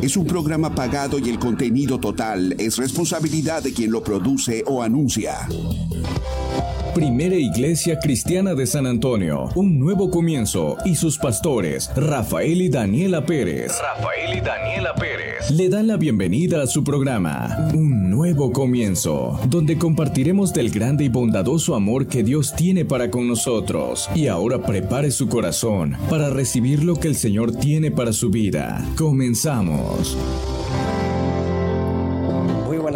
Es un programa pagado y el contenido total es responsabilidad de quien lo produce o anuncia. Primera Iglesia Cristiana de San Antonio, un nuevo comienzo y sus pastores, Rafael y Daniela Pérez. Rafael y Daniela Pérez. Le dan la bienvenida a su programa, Un nuevo comienzo, donde compartiremos del grande y bondadoso amor que Dios tiene para con nosotros. Y ahora prepare su corazón para recibir lo que el Señor tiene para su vida. Comenzamos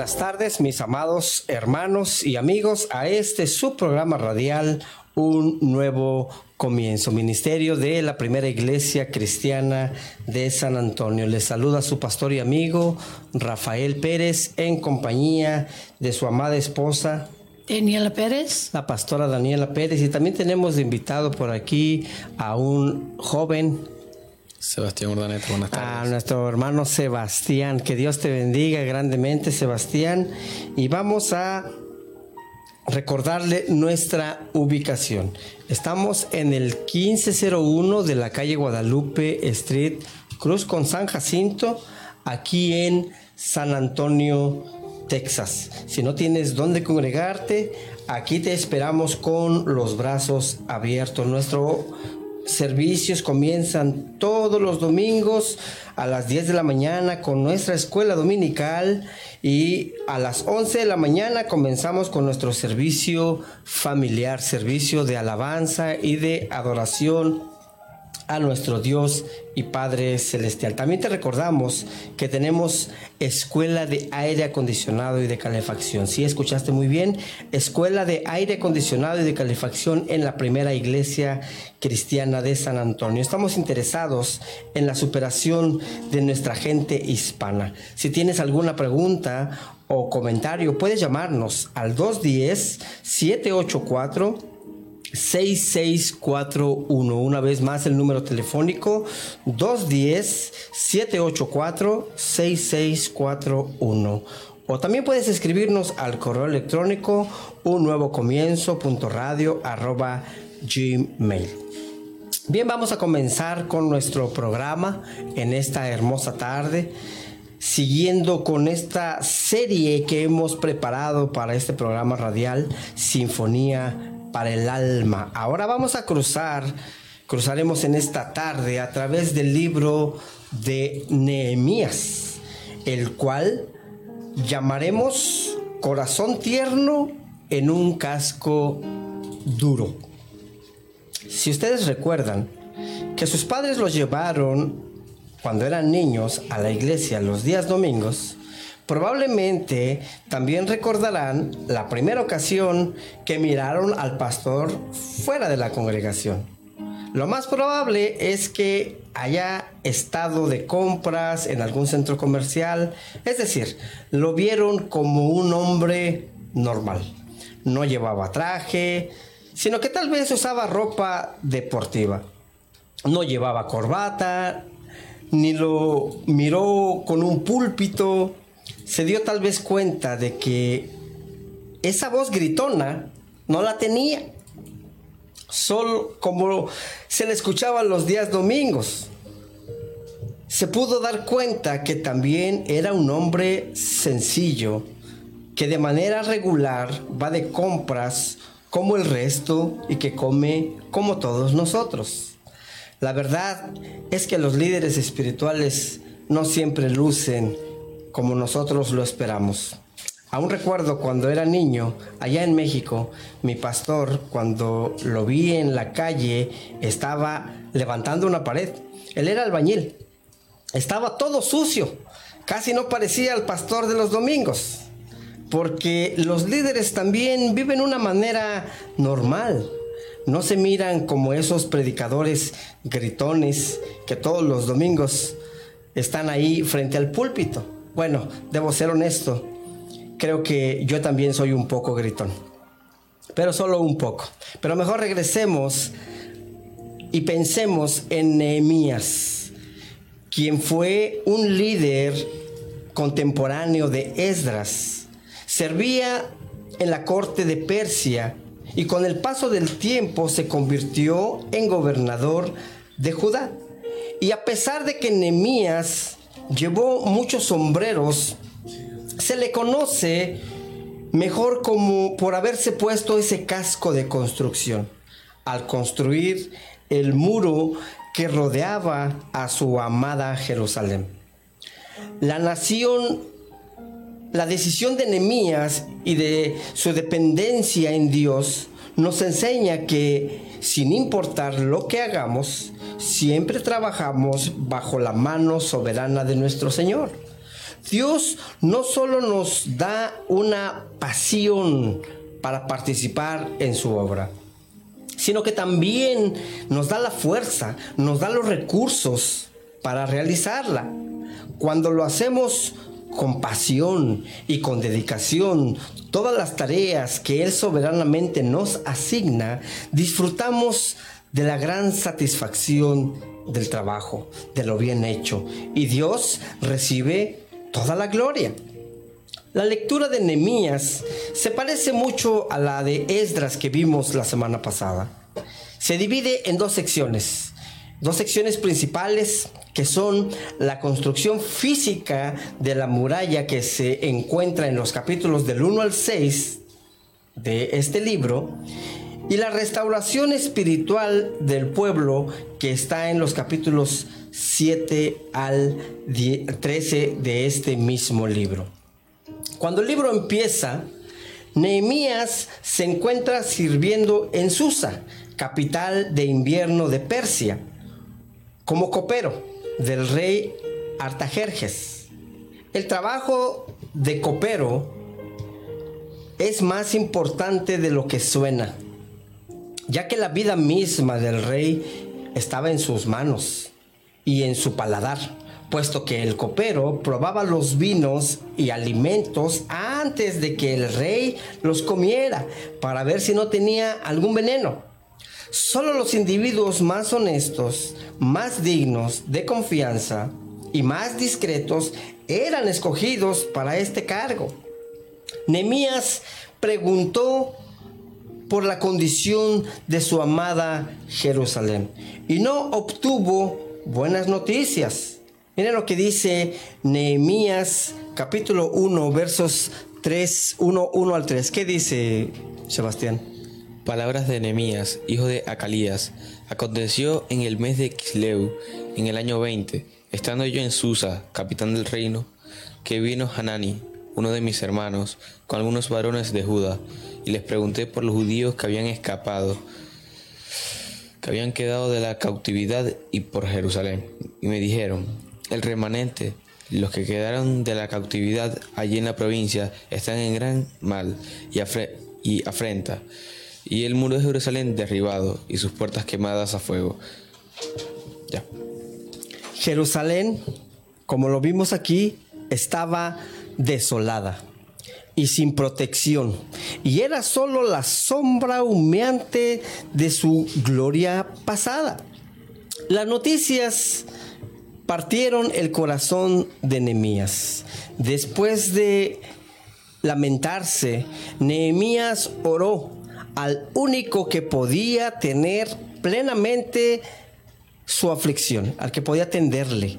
buenas tardes, mis amados hermanos y amigos, a este su programa radial, Un Nuevo Comienzo, Ministerio de la Primera Iglesia Cristiana de San Antonio. Les saluda su pastor y amigo Rafael Pérez en compañía de su amada esposa. Daniela Pérez. La pastora Daniela Pérez. Y también tenemos de invitado por aquí a un joven Sebastián Urdaneta, buenas tardes. A nuestro hermano Sebastián, que Dios te bendiga grandemente, Sebastián. Y vamos a recordarle nuestra ubicación. Estamos en el 1501 de la calle Guadalupe Street, Cruz con San Jacinto, aquí en San Antonio, Texas. Si no tienes dónde congregarte, aquí te esperamos con los brazos abiertos. Nuestro servicios comienzan todos los domingos a las 10 de la mañana con nuestra escuela dominical y a las 11 de la mañana comenzamos con nuestro servicio familiar, servicio de alabanza y de adoración a nuestro Dios y Padre Celestial. También te recordamos que tenemos escuela de aire acondicionado y de calefacción. Si escuchaste muy bien, escuela de aire acondicionado y de calefacción en la primera iglesia cristiana de San Antonio. Estamos interesados en la superación de nuestra gente hispana. Si tienes alguna pregunta o comentario, puedes llamarnos al 210 784 6641. Una vez más el número telefónico 210-784-6641. O también puedes escribirnos al correo electrónico un nuevo comienzo arroba gmail. Bien, vamos a comenzar con nuestro programa en esta hermosa tarde siguiendo con esta serie que hemos preparado para este programa radial, Sinfonía para el alma. Ahora vamos a cruzar, cruzaremos en esta tarde a través del libro de Nehemías, el cual llamaremos Corazón tierno en un casco duro. Si ustedes recuerdan que sus padres los llevaron cuando eran niños a la iglesia los días domingos, Probablemente también recordarán la primera ocasión que miraron al pastor fuera de la congregación. Lo más probable es que haya estado de compras en algún centro comercial, es decir, lo vieron como un hombre normal. No llevaba traje, sino que tal vez usaba ropa deportiva. No llevaba corbata, ni lo miró con un púlpito, se dio tal vez cuenta de que esa voz gritona no la tenía. Solo como se le escuchaba los días domingos. Se pudo dar cuenta que también era un hombre sencillo, que de manera regular va de compras como el resto y que come como todos nosotros. La verdad es que los líderes espirituales no siempre lucen como nosotros lo esperamos. Aún recuerdo cuando era niño, allá en México, mi pastor, cuando lo vi en la calle, estaba levantando una pared. Él era albañil. Estaba todo sucio. Casi no parecía el pastor de los domingos. Porque los líderes también viven una manera normal. No se miran como esos predicadores gritones que todos los domingos están ahí frente al púlpito. Bueno, debo ser honesto. Creo que yo también soy un poco gritón. Pero solo un poco. Pero mejor regresemos y pensemos en Nehemías, quien fue un líder contemporáneo de Esdras. Servía en la corte de Persia y con el paso del tiempo se convirtió en gobernador de Judá. Y a pesar de que Nehemías llevó muchos sombreros, se le conoce mejor como por haberse puesto ese casco de construcción al construir el muro que rodeaba a su amada Jerusalén. La nación, la decisión de Nehemías y de su dependencia en Dios nos enseña que sin importar lo que hagamos, siempre trabajamos bajo la mano soberana de nuestro Señor. Dios no solo nos da una pasión para participar en su obra, sino que también nos da la fuerza, nos da los recursos para realizarla. Cuando lo hacemos con pasión y con dedicación todas las tareas que Él soberanamente nos asigna, disfrutamos de la gran satisfacción del trabajo, de lo bien hecho, y Dios recibe toda la gloria. La lectura de Nehemías se parece mucho a la de Esdras que vimos la semana pasada. Se divide en dos secciones, dos secciones principales que son la construcción física de la muralla que se encuentra en los capítulos del 1 al 6 de este libro y la restauración espiritual del pueblo que está en los capítulos 7 al 13 de este mismo libro. Cuando el libro empieza, Nehemías se encuentra sirviendo en Susa, capital de invierno de Persia, como copero del rey Artajerjes. El trabajo de copero es más importante de lo que suena, ya que la vida misma del rey estaba en sus manos y en su paladar, puesto que el copero probaba los vinos y alimentos antes de que el rey los comiera para ver si no tenía algún veneno. Solo los individuos más honestos, más dignos de confianza y más discretos eran escogidos para este cargo. Nemías preguntó por la condición de su amada Jerusalén y no obtuvo buenas noticias. Miren lo que dice Nehemías capítulo 1 versos 3, 1, 1 al 3. ¿Qué dice Sebastián? Palabras de Nehemías, hijo de Acalías. Aconteció en el mes de Quisleu, en el año 20, estando yo en Susa, capitán del reino, que vino Hanani, uno de mis hermanos, con algunos varones de Judá, y les pregunté por los judíos que habían escapado, que habían quedado de la cautividad y por Jerusalén. Y me dijeron, el remanente, los que quedaron de la cautividad allí en la provincia, están en gran mal y, y afrenta y el muro de Jerusalén derribado y sus puertas quemadas a fuego. Ya. Jerusalén, como lo vimos aquí, estaba desolada y sin protección, y era solo la sombra humeante de su gloria pasada. Las noticias partieron el corazón de Nehemías. Después de lamentarse, Nehemías oró al único que podía tener plenamente su aflicción, al que podía atenderle,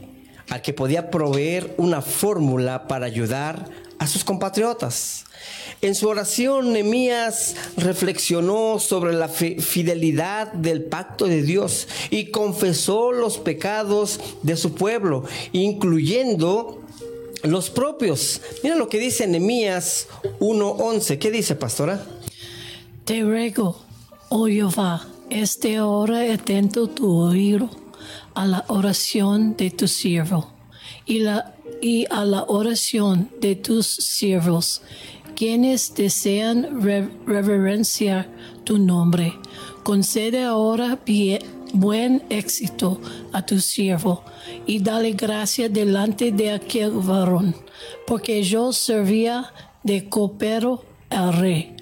al que podía proveer una fórmula para ayudar a sus compatriotas. En su oración, Nehemías reflexionó sobre la fidelidad del pacto de Dios y confesó los pecados de su pueblo, incluyendo los propios. Mira lo que dice Nehemías 1:11. ¿Qué dice, pastora? Te ruego, oh Jehová, este hora atento tu oído a la oración de tu siervo y, a la oración de tus siervos, quienes desean reverenciar tu nombre. Concede ahora buen éxito a tu siervo y dale gracia delante de aquel varón, porque yo servía de copero al rey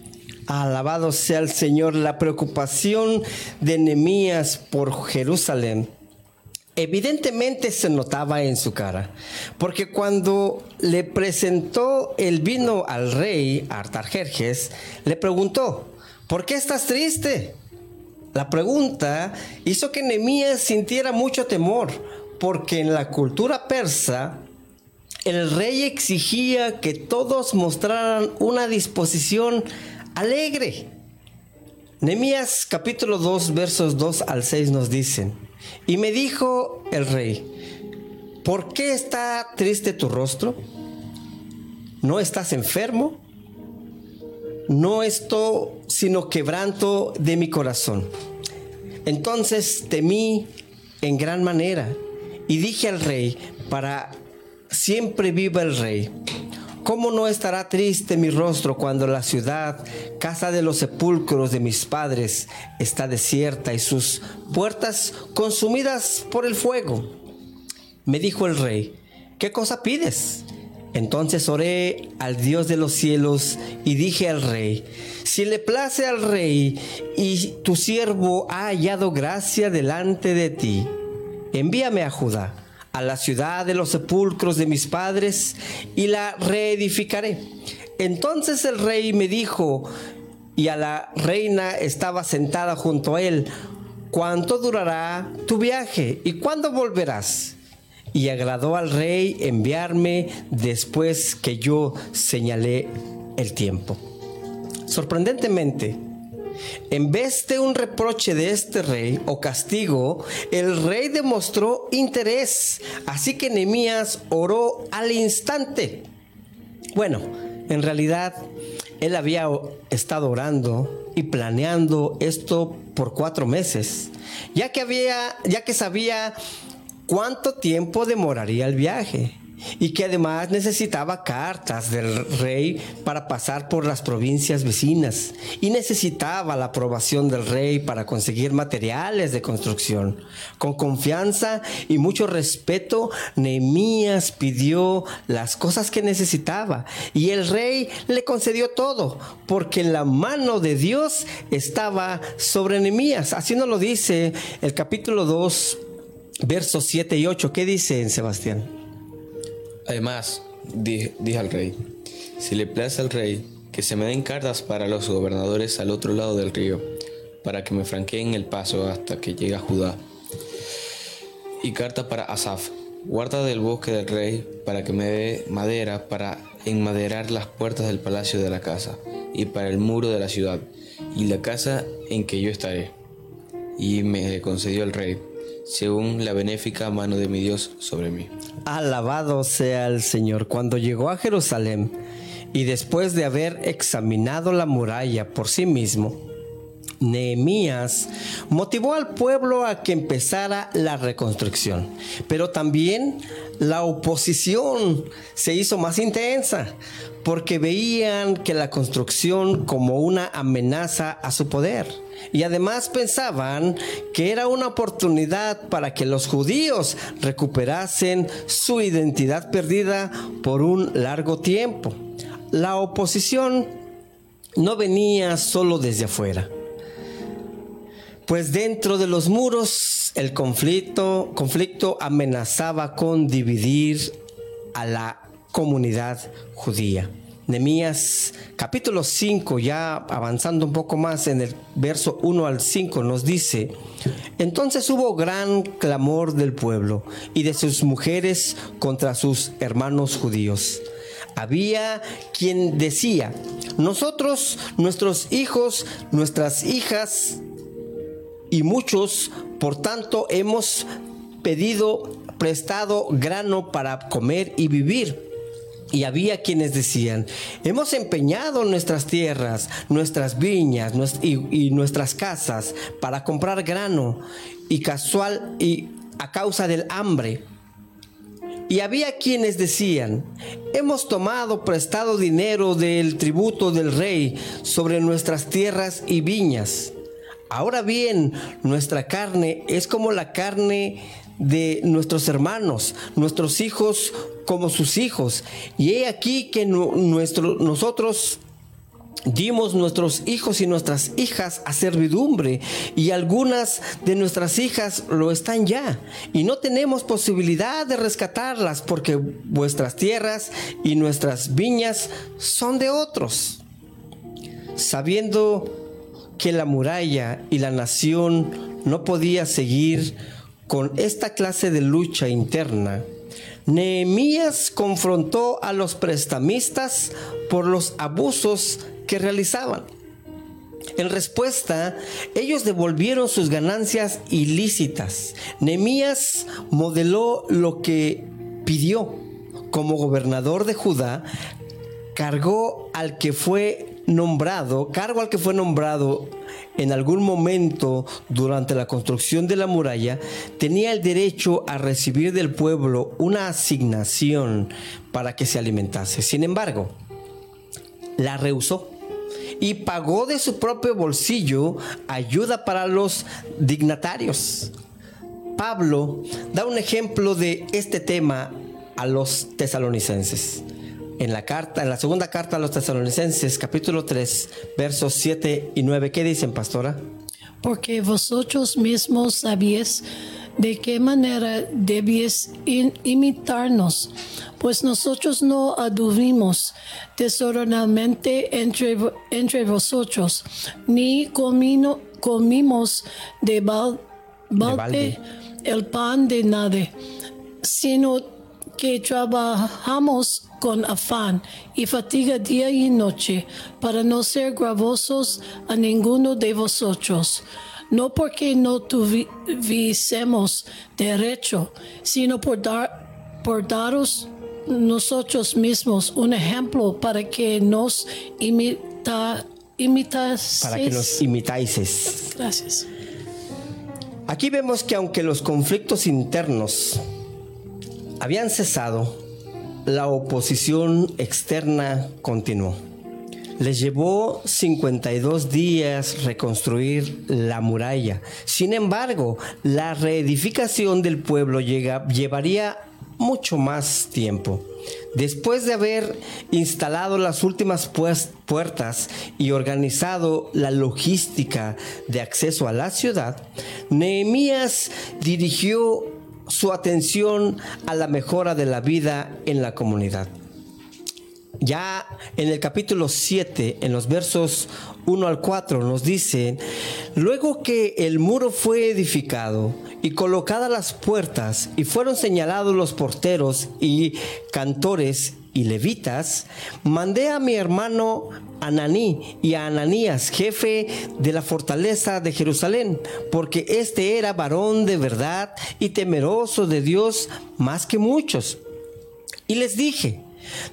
Alabado sea el Señor. La preocupación de Nehemías por Jerusalén evidentemente se notaba en su cara, porque cuando le presentó el vino al rey Artajerjes, le preguntó, ¿por qué estás triste? La pregunta hizo que Nehemías sintiera mucho temor, porque en la cultura persa el rey exigía que todos mostraran una disposición alegre. Nehemías capítulo 2 versos 2 al 6 nos dicen, y me dijo el rey, ¿por qué está triste tu rostro? ¿No estás enfermo? No esto sino quebranto de mi corazón. Entonces temí en gran manera y dije al rey, para siempre viva el rey. ¿Cómo no estará triste mi rostro cuando la ciudad, casa de los sepulcros de mis padres, está desierta y sus puertas consumidas por el fuego? Me dijo el rey, ¿qué cosa pides? Entonces oré al Dios de los cielos y dije al rey, si le place al rey y tu siervo ha hallado gracia delante de ti, envíame a Judá a la ciudad de los sepulcros de mis padres y la reedificaré. Entonces el rey me dijo, y a la reina estaba sentada junto a él, ¿cuánto durará tu viaje y cuándo volverás? Y agradó al rey enviarme después que yo señalé el tiempo. Sorprendentemente, en vez de un reproche de este rey o castigo, el rey demostró interés. Así que Nehemías oró al instante. Bueno, en realidad él había estado orando y planeando esto por cuatro meses, ya que había, ya que sabía cuánto tiempo demoraría el viaje y que además necesitaba cartas del rey para pasar por las provincias vecinas y necesitaba la aprobación del rey para conseguir materiales de construcción. Con confianza y mucho respeto, Nehemías pidió las cosas que necesitaba y el rey le concedió todo porque la mano de Dios estaba sobre Nehemías. Así nos lo dice el capítulo 2, versos 7 y 8. ¿Qué dice en Sebastián? Además, dije, al rey, si le place al rey, que se me den cartas para los gobernadores al otro lado del río, para que me franqueen el paso hasta que llegue a Judá. Y carta para Asaf, guarda del bosque del rey, para que me dé madera para enmaderar las puertas del palacio de la casa, y para el muro de la ciudad, y la casa en que yo estaré. Y me concedió el rey según la benéfica mano de mi Dios sobre mí. Alabado sea el Señor. Cuando llegó a Jerusalén y después de haber examinado la muralla por sí mismo, Nehemías motivó al pueblo a que empezara la reconstrucción, pero también la oposición se hizo más intensa porque veían que la construcción como una amenaza a su poder. Y además pensaban que era una oportunidad para que los judíos recuperasen su identidad perdida por un largo tiempo. La oposición no venía solo desde afuera, pues dentro de los muros el conflicto, conflicto amenazaba con dividir a la comunidad judía. Nemías capítulo 5, ya avanzando un poco más en el verso 1 al 5, nos dice, entonces hubo gran clamor del pueblo y de sus mujeres contra sus hermanos judíos. Había quien decía, nosotros, nuestros hijos, nuestras hijas y muchos, por tanto, hemos pedido prestado grano para comer y vivir y había quienes decían, hemos empeñado nuestras tierras, nuestras viñas y, nuestras casas para comprar grano y casual y a causa del hambre. Y había quienes decían, hemos tomado prestado dinero del tributo del rey sobre nuestras tierras y viñas. Ahora bien, nuestra carne es como la carne de nuestros hermanos, nuestros hijos como sus hijos. Y he aquí que nuestro, nosotros dimos nuestros hijos y nuestras hijas a servidumbre y algunas de nuestras hijas lo están ya y no tenemos posibilidad de rescatarlas porque vuestras tierras y nuestras viñas son de otros. Sabiendo que la muralla y la nación no podía seguir con esta clase de lucha interna, Nehemías confrontó a los prestamistas por los abusos que realizaban. En respuesta, ellos devolvieron sus ganancias ilícitas. Nehemías modeló lo que pidió. Como gobernador de Judá, cargó al que fue nombrado, cargo al que fue nombrado en algún momento durante la construcción de la muralla, tenía el derecho a recibir del pueblo una asignación para que se alimentase. Sin embargo, la rehusó y pagó de su propio bolsillo ayuda para los dignatarios. Pablo da un ejemplo de este tema a los tesalonicenses. En la carta, en la segunda carta a los tesalonicenses, capítulo 3, versos 7 y 9, ¿qué dicen, pastora? Porque vosotros mismos sabéis de qué manera debíais imitarnos, pues nosotros no aduvimos desordenadamente entre, entre vosotros, ni comimos de, balde, el pan de nadie, sino que trabajamos con afán y fatiga día y noche para no ser gravosos a ninguno de vosotros no porque no tuviésemos derecho, sino por, dar, por daros nosotros mismos un ejemplo para que nos imita, Para que nos imitáis. Gracias. Aquí vemos que aunque los conflictos internos habían cesado, la oposición externa continuó. Les llevó 52 días reconstruir la muralla. Sin embargo, la reedificación del pueblo llevaría mucho más tiempo. Después de haber instalado las últimas puertas y organizado la logística de acceso a la ciudad, Nehemías dirigió su atención a la mejora de la vida en la comunidad. Ya en el capítulo 7, en los versos 1 al 4, nos dice, luego que el muro fue edificado y colocadas las puertas y fueron señalados los porteros y cantores y levitas, mandé a mi hermano Ananí y a Ananías, jefe de la fortaleza de Jerusalén, porque este era varón de verdad y temeroso de Dios más que muchos. Y les dije,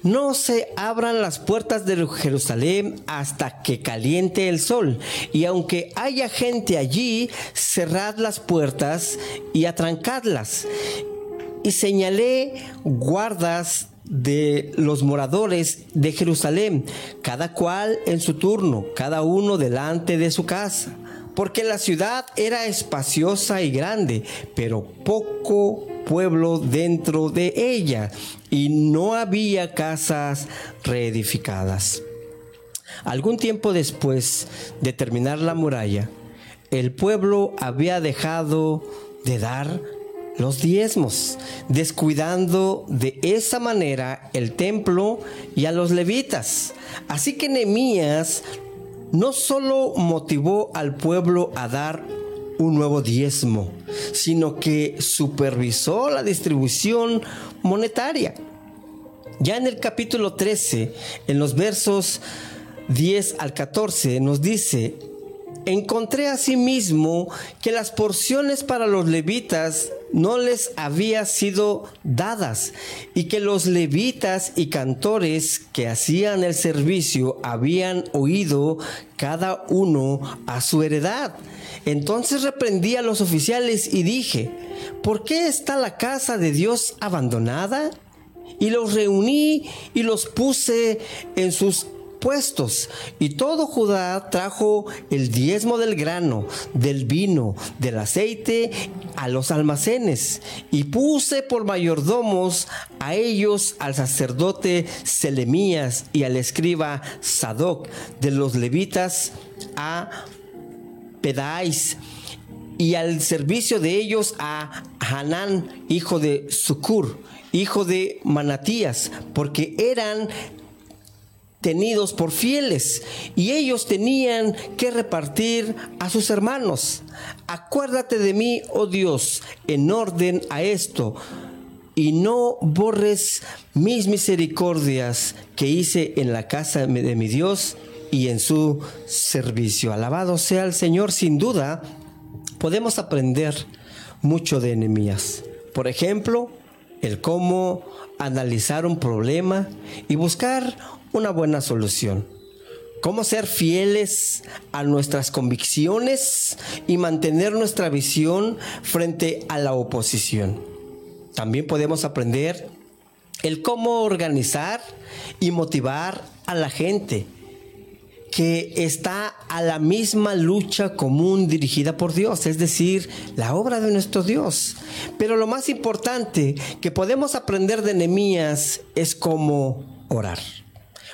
no se abran las puertas de Jerusalén hasta que caliente el sol. Y aunque haya gente allí, cerrad las puertas y atrancadlas. Y señalé guardas de los moradores de Jerusalén, cada cual en su turno, cada uno delante de su casa. Porque la ciudad era espaciosa y grande, pero poco pueblo dentro de ella y no había casas reedificadas. Algún tiempo después de terminar la muralla, el pueblo había dejado de dar los diezmos, descuidando de esa manera el templo y a los levitas. Así que Nehemías no solo motivó al pueblo a dar un nuevo diezmo, sino que supervisó la distribución monetaria. Ya en el capítulo 13, en los versos 10 al 14, nos dice, encontré asimismo que las porciones para los levitas no les había sido dadas y que los levitas y cantores que hacían el servicio habían oído cada uno a su heredad. Entonces reprendí a los oficiales y dije, ¿por qué está la casa de Dios abandonada? Y los reuní y los puse en sus puestos. Y todo Judá trajo el diezmo del grano, del vino, del aceite a los almacenes. Y puse por mayordomos a ellos al sacerdote Selemías y al escriba Sadoc de los levitas a Pedáis y al servicio de ellos a Hanán, hijo de Sucur, hijo de Manatías, porque eran tenidos por fieles y ellos tenían que repartir a sus hermanos. Acuérdate de mí, oh Dios, en orden a esto y no borres mis misericordias que hice en la casa de mi Dios y en su servicio. Alabado sea el Señor, sin duda podemos aprender mucho de enemías. Por ejemplo, el cómo analizar un problema y buscar una buena solución. Cómo ser fieles a nuestras convicciones y mantener nuestra visión frente a la oposición. También podemos aprender el cómo organizar y motivar a la gente que está a la misma lucha común dirigida por Dios, es decir, la obra de nuestro Dios. Pero lo más importante que podemos aprender de Nehemías es cómo orar.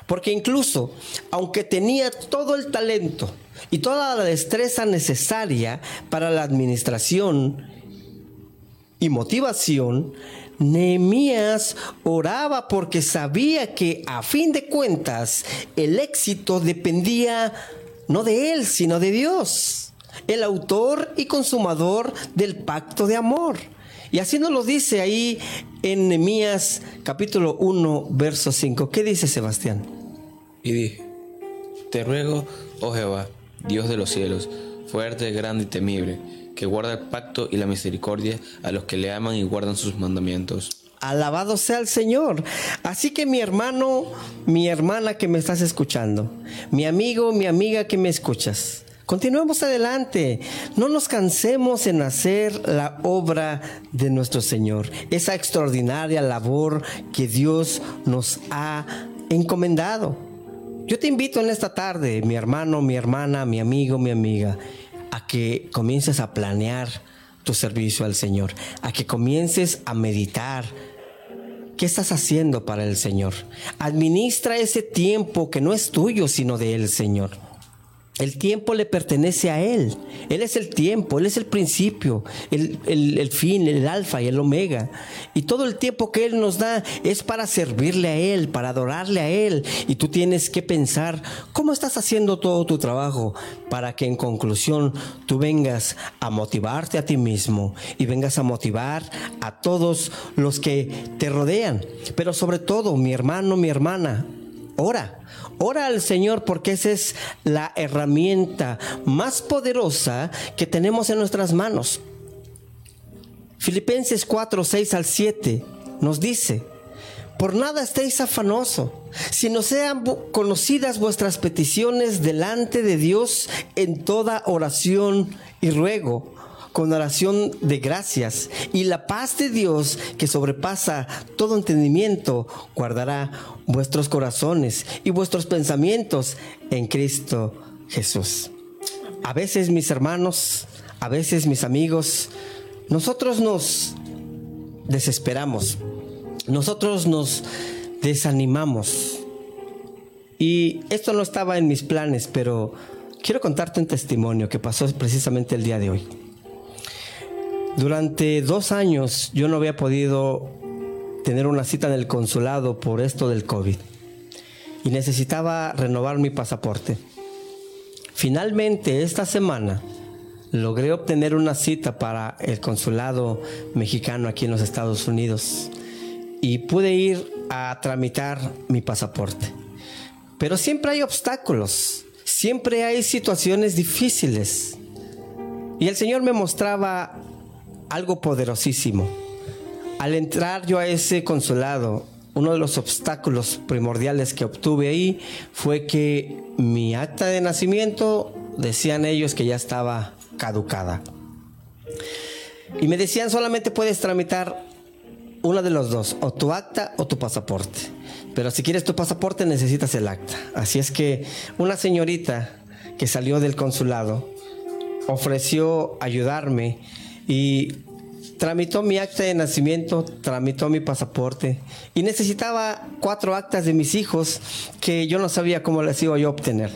Porque incluso, aunque tenía todo el talento y toda la destreza necesaria para la administración y motivación, Nehemías oraba porque sabía que a fin de cuentas el éxito dependía no de él, sino de Dios, el autor y consumador del pacto de amor. Y así nos lo dice ahí en Nehemías capítulo 1, verso 5. ¿Qué dice Sebastián? Y dije, te ruego, oh Jehová, Dios de los cielos, fuerte, grande y temible, que guarda el pacto y la misericordia a los que le aman y guardan sus mandamientos. Alabado sea el Señor. Así que mi hermano, mi hermana que me estás escuchando, mi amigo, mi amiga que me escuchas, continuemos adelante. No nos cansemos en hacer la obra de nuestro Señor, esa extraordinaria labor que Dios nos ha encomendado. Yo te invito en esta tarde, mi hermano, mi hermana, mi amigo, mi amiga, a que comiences a planear tu servicio al Señor, a que comiences a meditar. ¿Qué estás haciendo para el Señor? Administra ese tiempo que no es tuyo, sino del Señor. El tiempo le pertenece a Él. Él es el tiempo, Él es el principio, el, el, fin, el alfa y el omega. Y todo el tiempo que Él nos da es para servirle a Él, para adorarle a Él. Y tú tienes que pensar cómo estás haciendo todo tu trabajo para que en conclusión tú vengas a motivarte a ti mismo y vengas a motivar a todos los que te rodean. Pero sobre todo, mi hermano, mi hermana, ora Ora al Señor porque esa es la herramienta más poderosa que tenemos en nuestras manos. Filipenses 4, 6 al 7 nos dice, por nada estéis afanoso, sino sean conocidas vuestras peticiones delante de Dios en toda oración y ruego con oración de gracias y la paz de Dios que sobrepasa todo entendimiento guardará vuestros corazones y vuestros pensamientos en Cristo Jesús. A veces mis hermanos, a veces mis amigos, nosotros nos desesperamos, nosotros nos desanimamos. Y esto no estaba en mis planes, pero quiero contarte un testimonio que pasó precisamente el día de hoy. Durante dos años yo no había podido tener una cita en el consulado por esto del COVID y necesitaba renovar mi pasaporte. Finalmente, esta semana logré obtener una cita para el consulado mexicano aquí en los Estados Unidos y pude ir a tramitar mi pasaporte. Pero siempre hay obstáculos, siempre hay situaciones difíciles. Y el Señor me mostraba algo poderosísimo. Al entrar yo a ese consulado, uno de los obstáculos primordiales que obtuve ahí fue que mi acta de nacimiento, decían ellos que ya estaba caducada. Y me decían solamente puedes tramitar una de los dos, o tu acta o tu pasaporte. Pero si quieres tu pasaporte necesitas el acta. Así es que una señorita que salió del consulado ofreció ayudarme y tramitó mi acta de nacimiento, tramitó mi pasaporte y necesitaba cuatro actas de mis hijos que yo no sabía cómo las iba a obtener.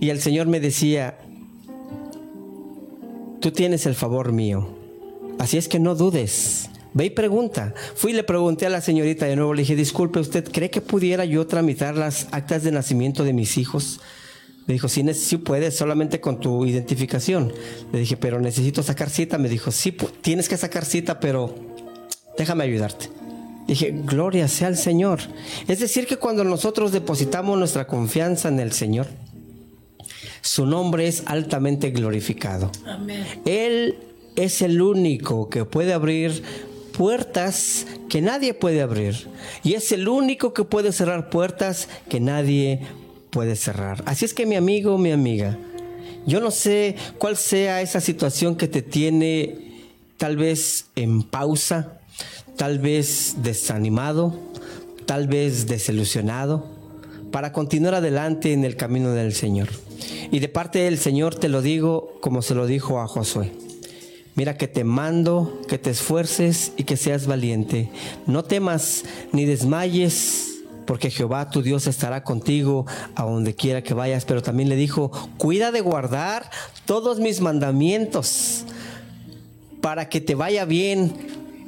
Y el Señor me decía, tú tienes el favor mío, así es que no dudes. Ve y pregunta. Fui y le pregunté a la señorita de nuevo, le dije, disculpe, ¿usted cree que pudiera yo tramitar las actas de nacimiento de mis hijos? Me dijo, sí, sí puedes, solamente con tu identificación. Le dije, pero necesito sacar cita. Me dijo, sí, tienes que sacar cita, pero déjame ayudarte. Dije, gloria sea al Señor. Es decir, que cuando nosotros depositamos nuestra confianza en el Señor, su nombre es altamente glorificado. Amén. Él es el único que puede abrir puertas que nadie puede abrir. Y es el único que puede cerrar puertas que nadie puede cerrar. Así es que mi amigo, mi amiga, yo no sé cuál sea esa situación que te tiene tal vez en pausa, tal vez desanimado, tal vez desilusionado, para continuar adelante en el camino del Señor. Y de parte del Señor te lo digo como se lo dijo a Josué. Mira que te mando, que te esfuerces y que seas valiente. No temas ni desmayes, porque Jehová tu Dios estará contigo a donde quiera que vayas. Pero también le dijo, cuida de guardar todos mis mandamientos para que te vaya bien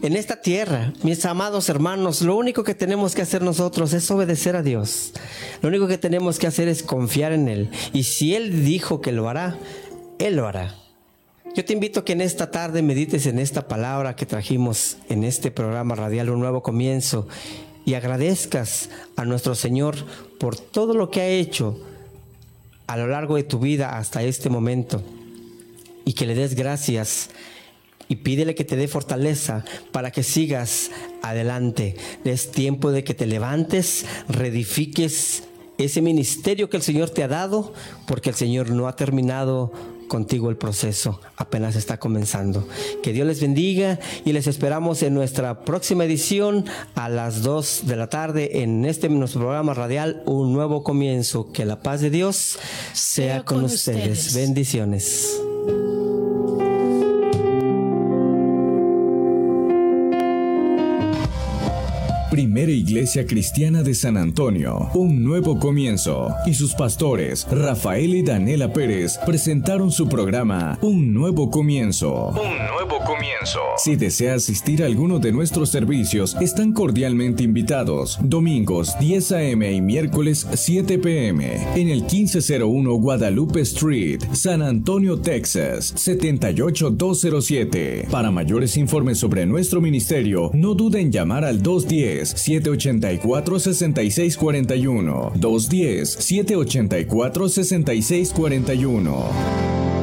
en esta tierra. Mis amados hermanos, lo único que tenemos que hacer nosotros es obedecer a Dios. Lo único que tenemos que hacer es confiar en Él. Y si Él dijo que lo hará, Él lo hará. Yo te invito a que en esta tarde medites en esta palabra que trajimos en este programa radial Un Nuevo Comienzo y agradezcas a nuestro Señor por todo lo que ha hecho a lo largo de tu vida hasta este momento y que le des gracias y pídele que te dé fortaleza para que sigas adelante. Es tiempo de que te levantes, reedifiques ese ministerio que el Señor te ha dado, porque el Señor no ha terminado contigo el proceso, apenas está comenzando. Que Dios les bendiga y les esperamos en nuestra próxima edición a las 2 de la tarde en este nuestro programa radial Un nuevo comienzo. Que la paz de Dios sea, con, ustedes. Bendiciones. Primera Iglesia Cristiana de San Antonio, un nuevo comienzo, y sus pastores, Rafael y Daniela Pérez, presentaron su programa Un nuevo comienzo. Un nuevo comienzo. Si desea asistir a alguno de nuestros servicios, están cordialmente invitados. Domingos 10 a.m. y miércoles 7 p.m. en el 1501 Guadalupe Street, San Antonio, Texas, 78207. Para mayores informes sobre nuestro ministerio, no duden en llamar al 210 210-784-6641. 210-784-6641.